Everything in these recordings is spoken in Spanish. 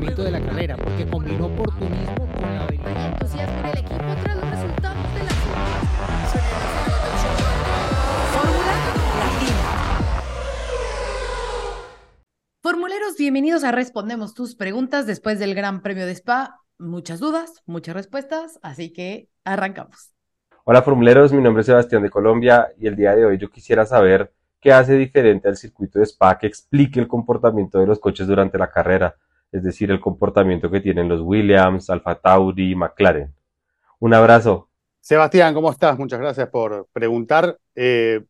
funcionamiento de la carrera, porque combinó oportunismo con la habilidad. entusiasmo en el equipo tras los resultados de la Fórmula Latina. Formuleros, bienvenidos a Respondemos tus preguntas después del Gran Premio de Spa. Muchas dudas, muchas respuestas, así que arrancamos. Hola formuleros, mi nombre es Sebastián de Colombia y el día de hoy yo quisiera saber qué hace diferente al circuito de Spa que explique el comportamiento de los coches durante la carrera, es decir, el comportamiento que tienen los Williams, Alfa Tauri McLaren. Un abrazo. Sebastián, ¿cómo estás? Muchas gracias por preguntar. Eh,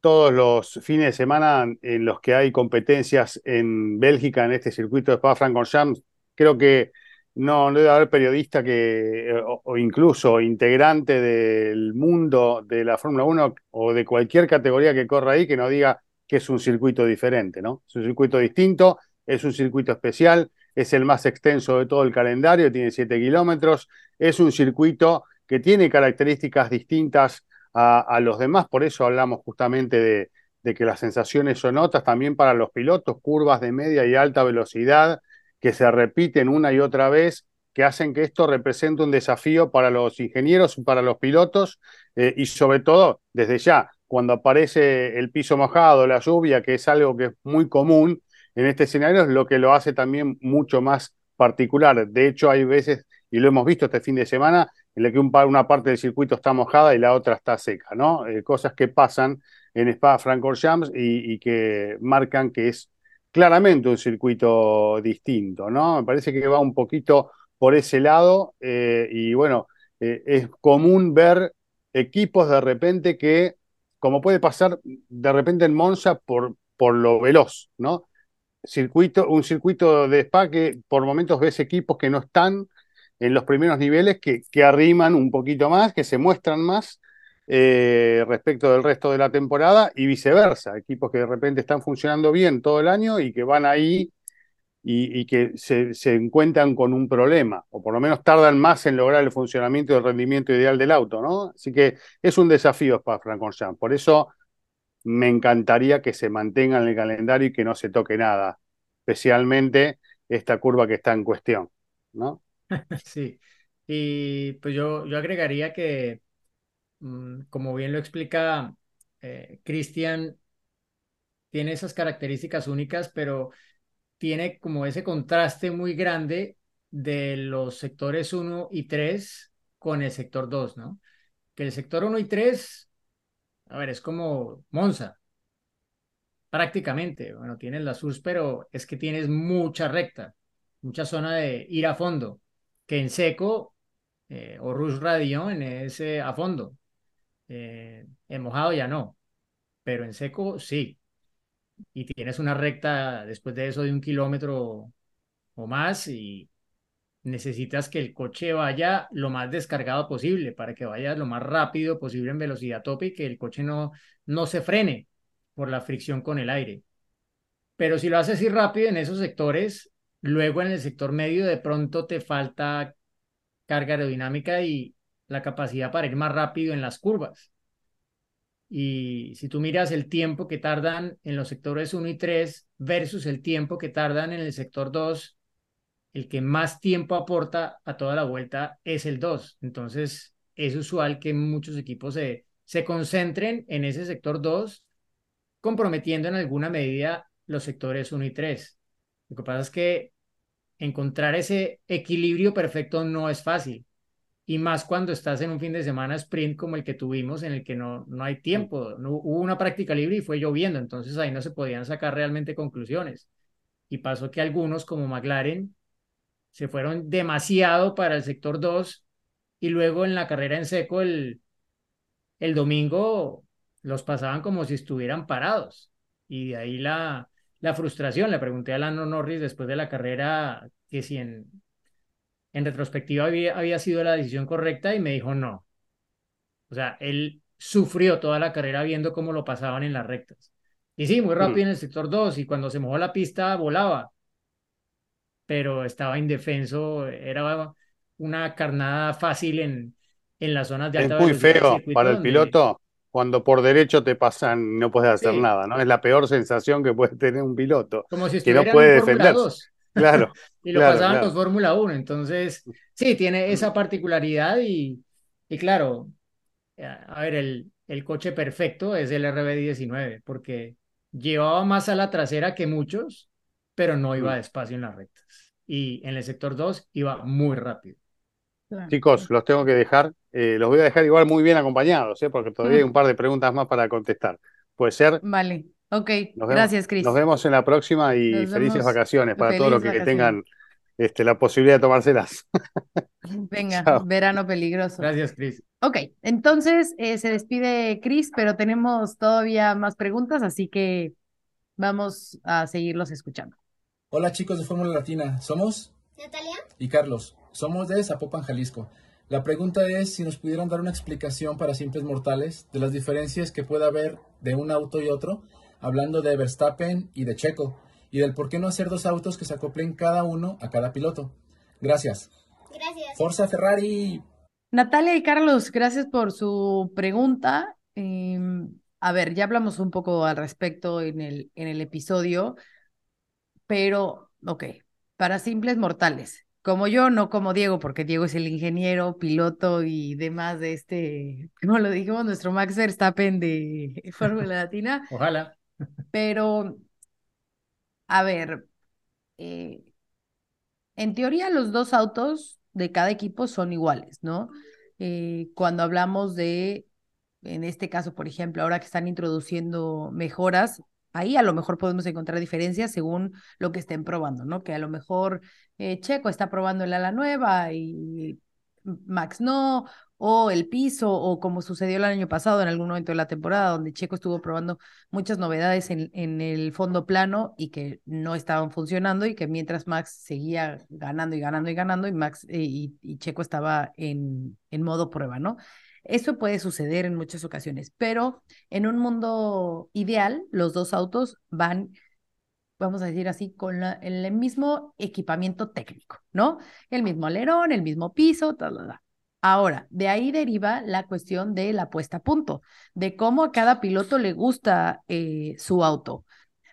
todos los fines de semana en los que hay competencias en Bélgica, en este circuito de Spa-Francorchamps, creo que no, no debe haber periodista que, o, o incluso integrante del mundo de la Fórmula 1 o de cualquier categoría que corra ahí que no diga que es un circuito diferente, ¿no? Es un circuito distinto, es un circuito especial, es el más extenso de todo el calendario, tiene 7 kilómetros, es un circuito que tiene características distintas a, los demás, por eso hablamos justamente de, que las sensaciones son otras también para los pilotos, curvas de media y alta velocidad, que se repiten una y otra vez, que hacen que esto represente un desafío para los ingenieros, para los pilotos eh, y sobre todo desde ya, cuando aparece el piso mojado, la lluvia, que es algo que es muy común en este escenario, es lo que lo hace también mucho más particular. De hecho, hay veces, y lo hemos visto este fin de semana, en la que un, una parte del circuito está mojada y la otra está seca, ¿no? Eh, cosas que pasan en Spa-Francorchamps y, y que marcan que es claramente un circuito distinto, ¿no? Me parece que va un poquito por ese lado eh, y bueno, eh, es común ver equipos de repente que, como puede pasar de repente en Monza por, por lo veloz, ¿no? Circuito, un circuito de Spa que por momentos ves equipos que no están en los primeros niveles, que, que arriman un poquito más, que se muestran más eh, respecto del resto de la temporada y viceversa, equipos que de repente están funcionando bien todo el año y que van ahí y, que se, se, encuentran con un problema, o por lo menos tardan más en lograr el funcionamiento y el rendimiento ideal del auto, ¿no? Así que es un desafío para Francorchamps, por eso me encantaría que se mantenga en el calendario y que no se toque nada, especialmente esta curva que está en cuestión, ¿no? Sí, y pues yo, yo agregaría que Mm, como bien lo explica eh, Cristian, tiene esas características únicas, pero tiene como ese contraste muy grande de los sectores 1 y 3 con el sector 2, ¿no? Que el sector 1 y 3, a ver, es como Monza, prácticamente. Bueno, tienes la SUS, pero es que tienes mucha recta, mucha zona de ir a fondo, que en seco eh, o Rush Radio en ese a fondo. Eh, en mojado ya no, pero en seco sí. Y tienes una recta después de eso de un kilómetro o más y necesitas que el coche vaya lo más descargado posible para que vaya lo más rápido posible en velocidad tope y que el coche no, no se frene por la fricción con el aire. Pero si lo haces así rápido en esos sectores, luego en el sector medio de pronto te falta carga aerodinámica y, la capacidad para ir más rápido en las curvas. Y si tú miras el tiempo que tardan en los sectores 1 y 3 versus el tiempo que tardan en el sector 2, el que más tiempo aporta a toda la vuelta es el 2. Entonces, es usual que muchos equipos se, se concentren en ese sector 2, comprometiendo en alguna medida los sectores 1 y 3. Lo que pasa es que encontrar ese equilibrio perfecto no es fácil y más cuando estás en un fin de semana sprint como el que tuvimos, en el que no, no hay tiempo, no, hubo una práctica libre y fue lloviendo, entonces ahí no se podían sacar realmente conclusiones. Y pasó que algunos, como McLaren, se fueron demasiado para el sector 2 y luego en la carrera en seco el, el domingo los pasaban como si estuvieran parados. Y de ahí la, la frustración. Le pregunté a Lando Norris después de la carrera que si en, en retrospectiva había, había sido la decisión correcta y me dijo no. O sea, él sufrió toda la carrera viendo cómo lo pasaban en las rectas. Y sí, muy rápido en el sector 2 y cuando se mojó la pista volaba, pero estaba indefenso, era una carnada fácil en, en las zonas de alta Es muy feo para el piloto cuando por derecho te pasan no puedes hacer Sí. nada, ¿no? Es la peor sensación que puede tener un piloto, Como si que no puede en defenderse. 2. Claro. y lo claro, pasaban claro. los Fórmula 1. Entonces, sí, tiene esa particularidad y, y claro, a ver, el, el coche perfecto es el RB19 porque llevaba más a la trasera que muchos, pero no iba Mm. despacio en las rectas. Y en el sector 2 iba muy rápido. Chicos, los tengo que dejar. Eh, los voy a dejar igual muy bien acompañados, ¿eh? porque todavía hay Mm. un par de preguntas más para contestar. Puede ser. Vale, ok. Nos Gracias, Cris. Nos vemos en la próxima y Nos felices vemos. vacaciones para todos los que, tengan este, la posibilidad de tomárselas. Venga, Chao. verano peligroso. Gracias, Cris. Ok, entonces eh, se despide Cris, pero tenemos todavía más preguntas, así que vamos a seguirlos escuchando. Hola chicos de Fórmula Latina, somos Natalia, y Carlos, somos de Zapopan, Jalisco. La pregunta es si nos pudieran dar una explicación para simples mortales de las diferencias que puede haber de un auto y otro, hablando de Verstappen y de Checo, y del por qué no hacer dos autos que se acoplen cada uno a cada piloto. Gracias. gracias. Forza Ferrari. Natalia y Carlos, gracias por su pregunta. Em, a ver, ya hablamos un poco al respecto en el, en el episodio, pero, ok, para simples mortales, como yo, no como Diego, porque Diego es el ingeniero, piloto y demás de este, como lo dijimos, nuestro Max Verstappen de Fórmula Latina, Ojalá. pero, a ver, eh, en teoría los dos autos de cada equipo son iguales, ¿no? Eh, cuando hablamos de, en este caso, por ejemplo, ahora que están introduciendo mejoras, ahí a lo mejor podemos encontrar diferencias según lo que estén probando, ¿no? Que a lo mejor eh, Checo está probando el ala nueva y Max no, o el piso, o como sucedió el año pasado en algún momento de la temporada, donde Checo estuvo probando muchas novedades en, en el fondo plano y que no estaban funcionando y que mientras Max seguía ganando y ganando y ganando y Max eh, y, Checo estaba en, en modo prueba, ¿no? Eso puede suceder en muchas ocasiones, pero en un mundo ideal, los dos autos van, vamos a decir así, con el mismo equipamiento técnico, ¿no? El mismo alerón, el mismo piso, tal, tal, tal. Ahora, de ahí deriva la cuestión de la puesta a punto, de cómo a cada piloto le gusta eh, su auto,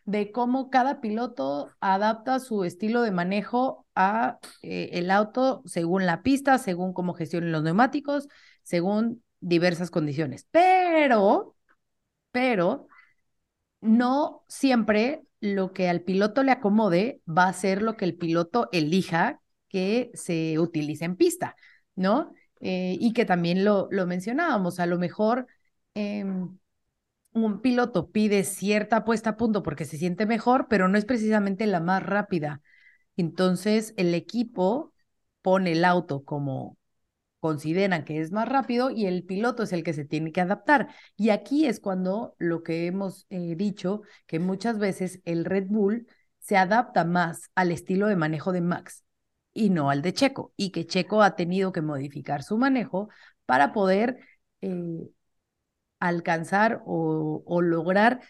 de cómo cada piloto adapta su estilo de manejo a eh, el auto según la pista, según cómo gestionen los neumáticos, según diversas condiciones. Pero, pero no siempre lo que al piloto le acomode va a ser lo que el piloto elija que se utilice en pista, ¿no? Eh, y que también lo, lo mencionábamos, a lo mejor em, un piloto pide cierta puesta a punto porque se siente mejor, pero no es precisamente la más rápida. Entonces, el equipo pone el auto como consideran que es más rápido y el piloto es el que se tiene que adaptar. Y aquí es cuando lo que hemos eh, dicho, que muchas veces el Red Bull se adapta más al estilo de manejo de Max y no al de Checo, y que Checo ha tenido que modificar su manejo para poder eh, alcanzar o, lograr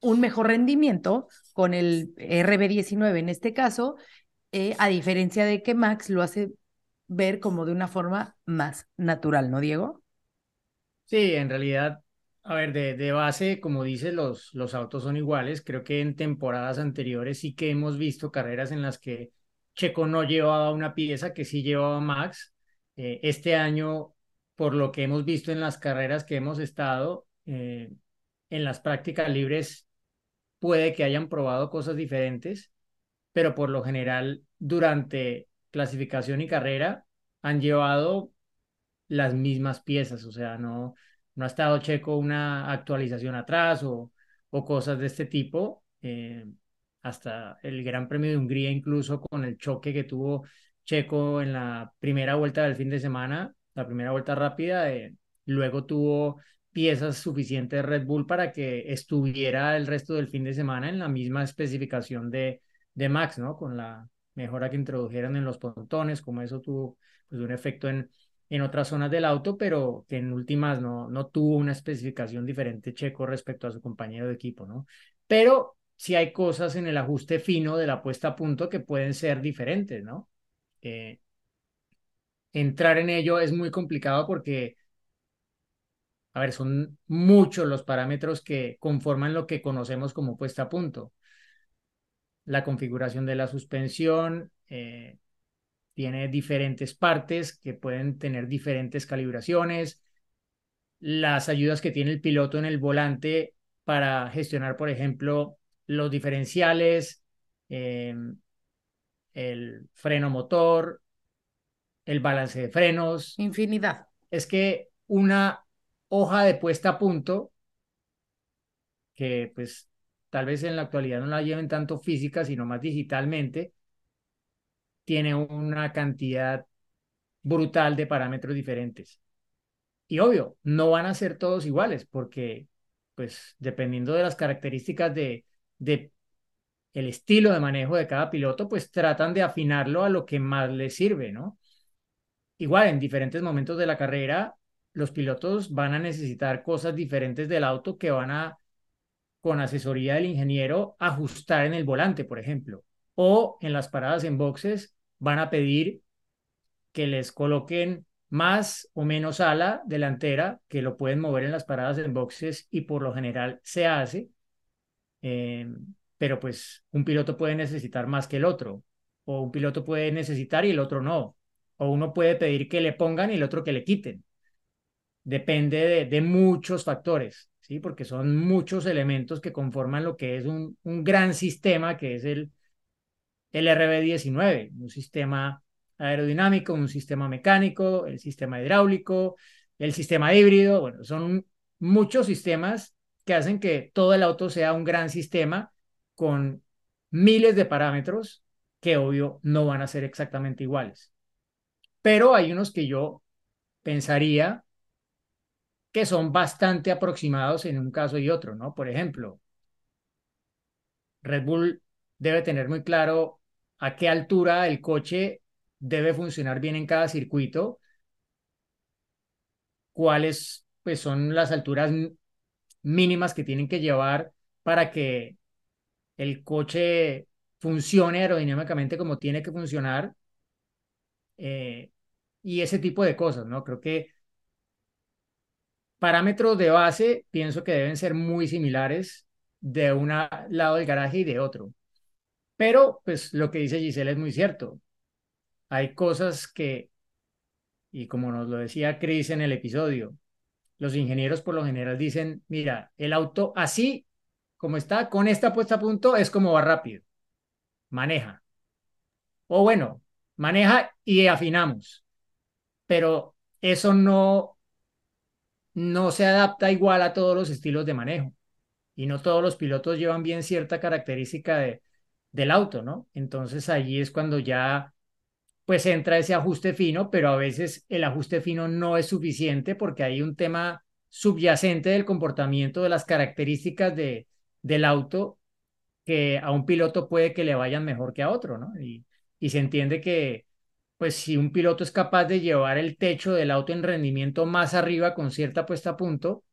un mejor rendimiento con el RB19 en este caso, eh, a diferencia de que Max lo hace ver como de una forma más natural, ¿no, Diego? Sí, en realidad, a ver, de, base, como dices, los, los autos son iguales. Creo que en temporadas anteriores sí que hemos visto carreras en las que Checo no llevaba una pieza que sí llevaba Max. Eh, este año, por lo que hemos visto en las carreras que hemos estado, eh, en las prácticas libres, puede que hayan probado cosas diferentes, pero por lo general, durante clasificación y carrera, han llevado las mismas piezas, o sea, no, no ha estado Checo una actualización atrás o, o cosas de este tipo. eh, hasta el Gran Premio de Hungría, incluso con el choque que tuvo Checo en la primera vuelta del fin de semana, la primera vuelta rápida, eh, luego tuvo piezas suficientes Red Bull para que estuviera el resto del fin de semana en la misma especificación de, de Max, ¿no? Con la mejora que introdujeron en los pontones, como eso tuvo pues, un efecto en, en otras zonas del auto, pero que en últimas no, no tuvo una especificación diferente Checo respecto a su compañero de equipo, ¿no? Pero sí hay cosas en el ajuste fino de la puesta a punto que pueden ser diferentes, ¿no? Eh, entrar en ello es muy complicado porque, a ver, son muchos los parámetros que conforman lo que conocemos como puesta a punto. La configuración de la suspensión, eh, tiene diferentes partes que pueden tener diferentes calibraciones, las ayudas que tiene el piloto en el volante para gestionar, por ejemplo, los diferenciales, em, el freno motor, el balance de frenos. Infinidad. Es que una hoja de puesta a punto, que pues tal vez en la actualidad no la lleven tanto física, sino más digitalmente, tiene una cantidad brutal de parámetros diferentes. Y obvio, no van a ser todos iguales, porque pues dependiendo de las características de, de el estilo de manejo de cada piloto, pues tratan de afinarlo a lo que más les sirve, ¿no? Igual, en diferentes momentos de la carrera, los pilotos van a necesitar cosas diferentes del auto que van a, con asesoría del ingeniero, ajustar en el volante, por ejemplo. O en las paradas en boxes van a pedir que les coloquen más o menos ala delantera, que lo pueden mover en las paradas en boxes y por lo general se hace. Eh, pero pues un piloto puede necesitar más que el otro, o un piloto puede necesitar y el otro no, o uno puede pedir que le pongan y el otro que le quiten. Depende de, de muchos factores, ¿sí? Porque son muchos elementos que conforman lo que es un, un gran sistema que es el, el RB19, un sistema aerodinámico, un sistema mecánico, el sistema hidráulico, el sistema híbrido, bueno, son muchos sistemas que hacen que todo el auto sea un gran sistema con miles de parámetros que obvio no van a ser exactamente iguales. Pero hay unos que yo pensaría que son bastante aproximados en un caso y otro, ¿no? Por ejemplo, Red Bull debe tener muy claro a qué altura el coche debe funcionar bien en cada circuito, cuáles pues, son las alturas mínimas que tienen que llevar para que el coche funcione aerodinámicamente como tiene que funcionar eh, y ese tipo de cosas, ¿no? Creo que parámetros de base pienso que deben ser muy similares de un lado del garaje y de otro. Pero, pues, lo que dice Giselle es muy cierto. Hay cosas que, y como nos lo decía Chris en el episodio, los ingenieros por lo general dicen, mira, el auto así como está, con esta puesta a punto, es como va rápido. Maneja. O bueno, maneja y afinamos. Pero eso no, no se adapta igual a todos los estilos de manejo. Y no todos los pilotos llevan bien cierta característica de, del auto, ¿no? Entonces allí es cuando ya pues entra ese ajuste fino, pero a veces el ajuste fino no es suficiente porque hay un tema subyacente del comportamiento de las características de, del auto que a un piloto puede que le vayan mejor que a otro, ¿no? Y, y se entiende que, pues si un piloto es capaz de llevar el techo del auto en rendimiento más arriba con cierta puesta a punto,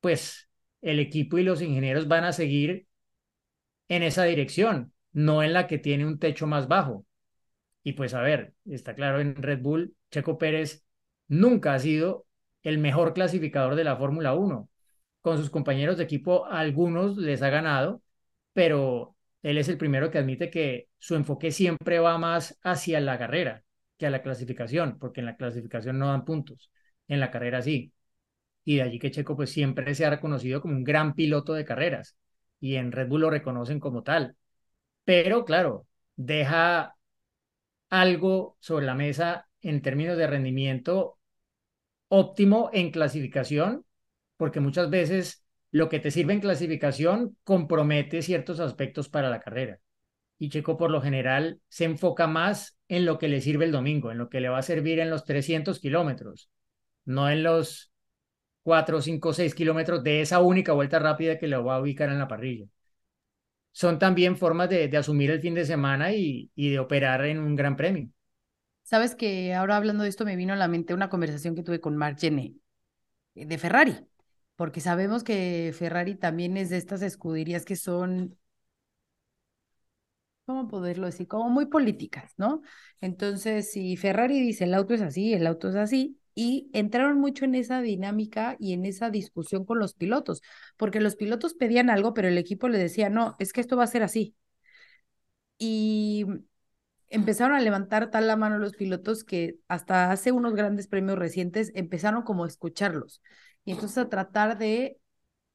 pues el equipo y los ingenieros van a seguir en esa dirección, no en la que tiene un techo más bajo. Y pues a ver, está claro, en Red Bull, Checo Pérez nunca ha sido el mejor clasificador de la Fórmula 1 con sus compañeros de equipo, algunos les ha ganado, pero él es el primero que admite que su enfoque siempre va más hacia la carrera que a la clasificación, porque en la clasificación no dan puntos, en la carrera sí. Y de allí que Checo pues siempre se ha reconocido como un gran piloto de carreras y en Red Bull lo reconocen como tal. Pero claro, deja algo sobre la mesa en términos de rendimiento óptimo en clasificación porque muchas veces lo que te sirve en clasificación compromete ciertos aspectos para la carrera. Y Checo por lo general se enfoca más en lo que le sirve el domingo, en lo que le va a servir en los 300 kilómetros, no en los 4, 5, 6 kilómetros de esa única vuelta rápida que lo va a ubicar en la parrilla. Son también formas de, asumir el fin de semana y, de operar en un gran premio. Sabes que ahora hablando de esto me vino a la mente una conversación que tuve con Gené eh, de Ferrari porque sabemos que Ferrari también es de estas escuderías que son, ¿cómo poderlo decir? Como muy políticas, ¿no? Entonces, si Ferrari dice el auto es así, el auto es así, y entraron mucho en esa dinámica y en esa discusión con los pilotos, porque los pilotos pedían algo, pero el equipo le decía, no, es que esto va a ser así. y empezaron a levantar tal la mano los pilotos que hasta hace unos grandes premios recientes empezaron como a escucharlos y entonces a tratar de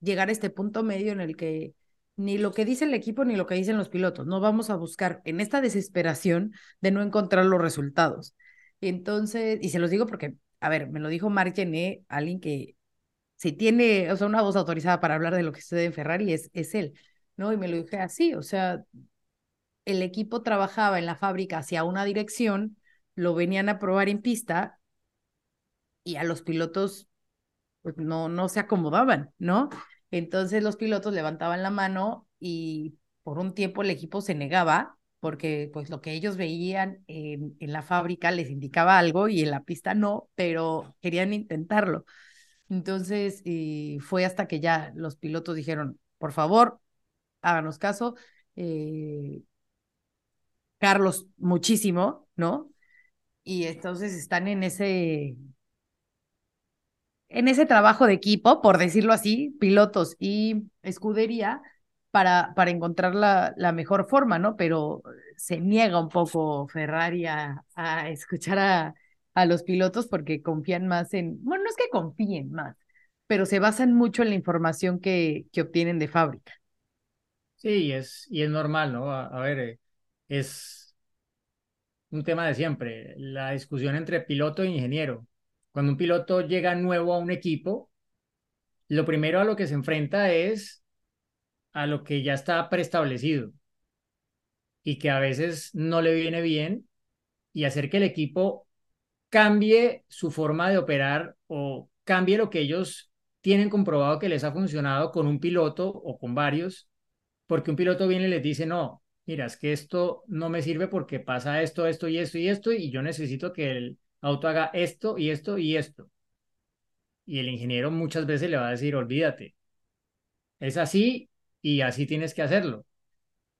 llegar a este punto medio en el que ni lo que dice el equipo ni lo que dicen los pilotos, no vamos a buscar en esta desesperación de no encontrar los resultados. Entonces, y se los digo porque, a ver, me lo dijo Marc Gené, alguien que si tiene, o sea, una voz autorizada para hablar de lo que sucede en Ferrari es, es él, ¿no? Y me lo dije así, o sea, el equipo trabajaba en la fábrica hacia una dirección, lo venían a probar en pista y a los pilotos pues no, no se acomodaban, ¿no? Entonces los pilotos levantaban la mano y por un tiempo el equipo se negaba porque pues lo que ellos veían en, en la fábrica les indicaba algo y en la pista no, pero querían intentarlo. Entonces y fue hasta que ya los pilotos dijeron, por favor, háganos caso. Eh, Carlos muchísimo, ¿no? Y entonces están en ese, en ese trabajo de equipo, por decirlo así, pilotos y escudería, para, para encontrar la, la mejor forma, ¿no? Pero se niega un poco Ferrari a, a escuchar a, a los pilotos porque confían más en, bueno, no es que confíen más, pero se basan mucho en la información que, que obtienen de fábrica. Sí, es, y es normal, ¿no? A, ver, eh, es un tema de siempre, la discusión entre piloto e ingeniero. Cuando un piloto llega nuevo a un equipo, lo primero a lo que se enfrenta es a lo que ya está preestablecido y que a veces no le viene bien y hacer que el equipo cambie su forma de operar o cambie lo que ellos tienen comprobado que les ha funcionado con un piloto o con varios, porque un piloto viene y les dice, no, mira, es que esto no me sirve porque pasa esto, esto y esto y esto, y yo necesito que el auto haga esto y esto y esto. Y el ingeniero muchas veces le va a decir, olvídate, es así y así tienes que hacerlo.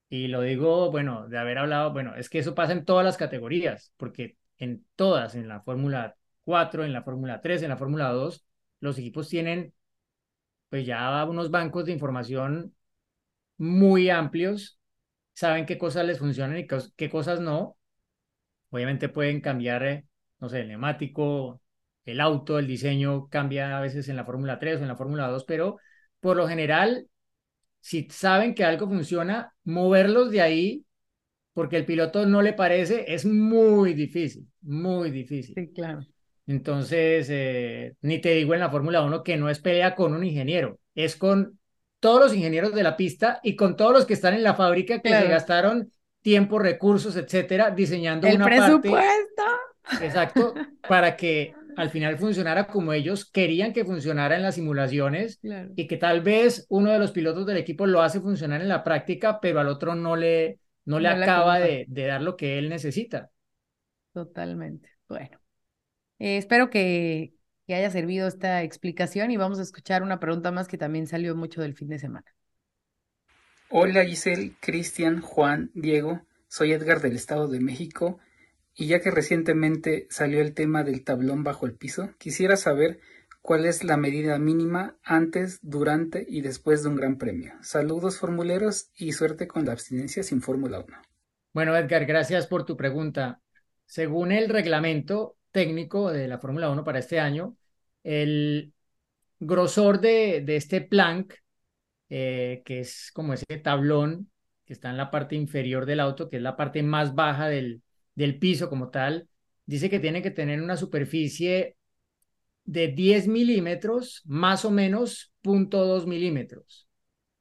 Y lo digo, bueno, de haber hablado, bueno, es que eso pasa en todas las categorías, porque en todas, en la Fórmula 4, en la Fórmula 3, en la Fórmula 2, los equipos tienen pues ya unos bancos de información muy amplios, saben qué cosas les funcionan y qué cosas no. Obviamente pueden cambiar, eh, no sé, el neumático, el auto, el diseño cambia a veces en la Fórmula 3 o en la Fórmula 2, pero por lo general, si saben que algo funciona, moverlos de ahí porque el piloto no le parece es muy difícil, muy difícil. Sí, claro. Entonces, eh, ni te digo en la Fórmula 1 que no es pelea con un ingeniero, es con todos los ingenieros de la pista y con todos los que están en la fábrica que Claro. se gastaron tiempo, recursos, etcétera, diseñando El una presupuesto. parte exacto para que al final funcionara como ellos querían que funcionara en las simulaciones Claro. y que tal vez uno de los pilotos del equipo lo hace funcionar en la práctica, pero al otro no le, no le No le acaba de dar lo que él necesita. Totalmente. Bueno, eh, espero que, que haya servido esta explicación y vamos a escuchar una pregunta más que también salió mucho del fin de semana. Hola Giselle, Cristian, Juan, Diego, soy Edgar del Estado de México y ya que recientemente salió el tema del tablón bajo el piso, quisiera saber cuál es la medida mínima antes, durante y después de un gran premio. Saludos formuleros y suerte con la abstinencia sin Fórmula 1. Bueno, Edgar, gracias por tu pregunta. Según el reglamento técnico de la Fórmula 1 para este año, el grosor de, de este plank, eh, que es como ese tablón que está en la parte inferior del auto, que es la parte más baja del, del piso como tal, dice que tiene que tener una superficie de 10 milímetros, más o menos 0.2 milímetros,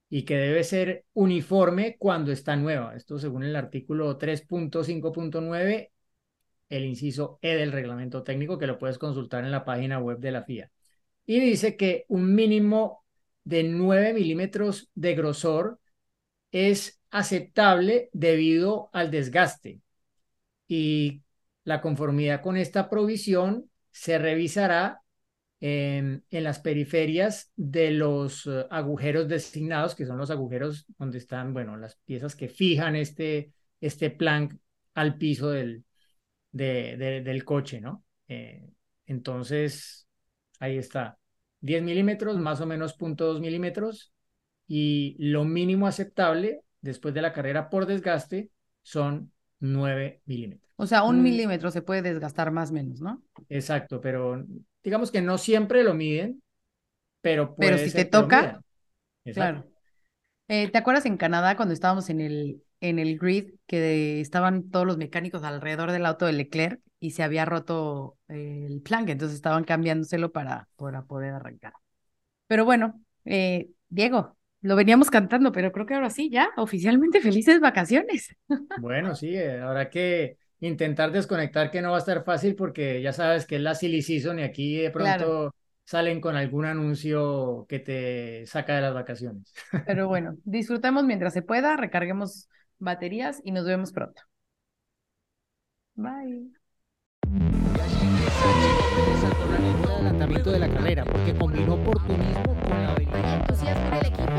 y que debe ser uniforme cuando está nueva. Esto según el artículo 3.5.9, el inciso E del reglamento técnico, que lo puedes consultar en la página web de la FIA. Y dice que un mínimo de 9 milímetros de grosor es aceptable debido al desgaste. Y la conformidad con esta provisión se revisará en, las periferias de los uh, agujeros designados, que son los agujeros donde están, bueno, las piezas que fijan este, este al piso del, de, de, del coche, ¿no? Eh, entonces, ahí está. 10 milímetros, más o menos 0.2 milímetros, y lo mínimo aceptable después de la carrera por desgaste son 9 milímetros. O sea, un Mm. milímetro se puede desgastar más o menos, ¿no? Exacto, pero digamos que no siempre lo miden, pero Pero puede si ser te toca. Claro. Eh, ¿te acuerdas en Canadá cuando estábamos en el, en el grid que estaban todos los mecánicos alrededor del auto de Leclerc y se había roto eh, el plank, entonces estaban cambiándoselo para, para poder arrancar. Pero bueno, eh, Diego, lo veníamos cantando, pero creo que ahora sí, ya, oficialmente felices vacaciones. Bueno, sí, eh, habrá que intentar desconectar que no va a estar fácil porque ya sabes que es la silly season y aquí de Claro. pronto salen con algún anuncio que te saca de las vacaciones. Pero bueno, disfrutemos mientras se pueda, recarguemos baterías y nos vemos pronto. Bye. adelantamiento de la carrera porque combinó oportunismo con la Hay entusiasmo en el equipo